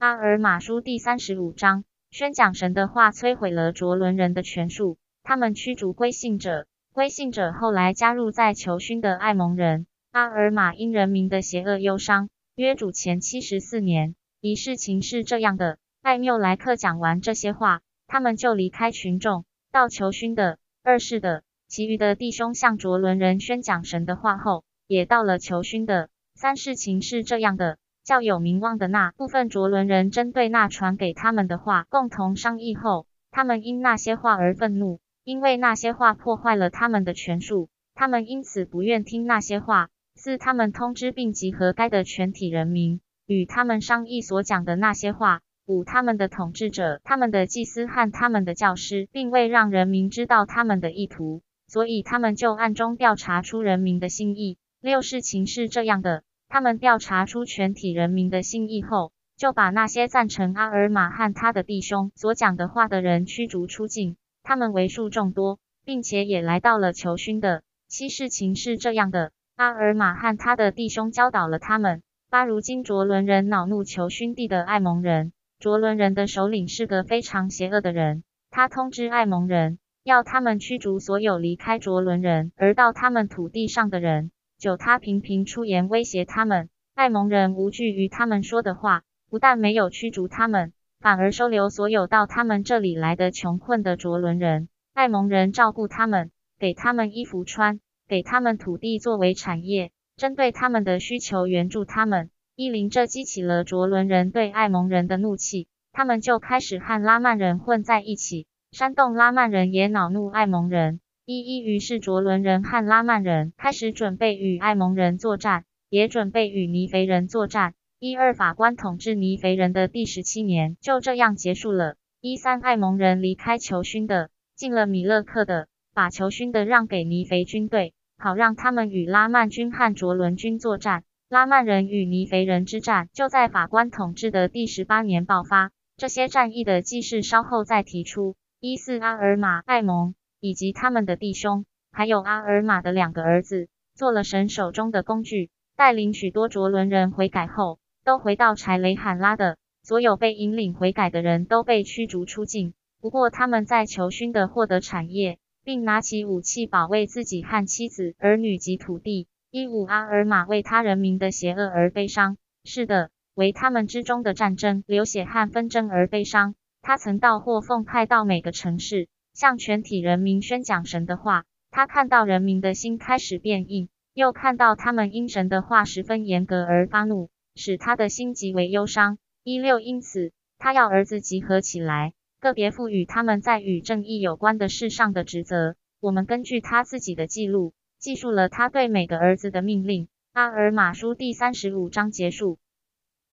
阿尔马书第三十五章，宣讲神的话摧毁了卓伦人的权术，他们驱逐归信者，归信者后来加入在求勋的爱蒙人。阿尔玛因人民的邪恶忧伤。约主前七十四年，一事情是这样的：艾缪莱克讲完这些话，他们就离开群众，到求勋的。二世的，其余的弟兄向卓伦人宣讲神的话后，也到了求勋的。三事情是这样的。较有名望的那部分卓伦人针对那传给他们的话共同商议后，他们因那些话而愤怒，因为那些话破坏了他们的权术，他们因此不愿听那些话。四，他们通知并集合该的全体人民，与他们商议所讲的那些话。五，他们的统治者、他们的祭司和他们的教师，并未让人民知道他们的意图，所以他们就暗中调查出人民的心意。六，事情是这样的。他们调查出全体人民的心意后，就把那些赞成阿尔玛和他的弟兄所讲的话的人驱逐出境。他们为数众多，并且也来到了求勋的。七事情是这样的：阿尔玛和他的弟兄教导了他们。八如今卓伦人恼怒求勋地的爱蒙人。卓伦人的首领是个非常邪恶的人。他通知爱蒙人，要他们驱逐所有离开卓伦人而到他们土地上的人。九，他频频出言威胁他们。爱蒙人无惧于他们说的话，不但没有驱逐他们，反而收留所有到他们这里来的穷困的卓伦人。爱蒙人照顾他们，给他们衣服穿，给他们土地作为产业，针对他们的需求援助他们。伊林这激起了卓伦人对爱蒙人的怒气，他们就开始和拉曼人混在一起。煽动拉曼人也恼怒爱蒙人。一一于是卓伦人和拉曼人开始准备与艾蒙人作战，也准备与尼肥人作战。一二法官统治尼肥人的第十七年就这样结束了。一三艾蒙人离开求勋的，进了米勒克的，把求勋的让给尼肥军队，好让他们与拉曼军和卓伦军作战。拉曼人与尼肥人之战就在法官统治的第十八年爆发。这些战役的记事稍后再提出。一四阿尔玛艾蒙。以及他们的弟兄，还有阿尔玛的两个儿子，做了神手中的工具，带领许多卓伦人悔改后，都回到柴雷罕拉的。所有被引领悔改的人都被驱逐出境。不过他们在求勋的获得产业，并拿起武器保卫自己和妻子、儿女及土地。一五阿尔玛为他人民的邪恶而悲伤，是的，为他们之中的战争、流血和纷争而悲伤。他曾到或奉派到每个城市。向全体人民宣讲神的话，他看到人民的心开始变硬，又看到他们因神的话十分严格而发怒，使他的心极为忧伤。一六，因此他要儿子集合起来，个别赋予他们在与正义有关的事上的职责。我们根据他自己的记录，记述了他对每个儿子的命令。阿尔马书第三十五章结束。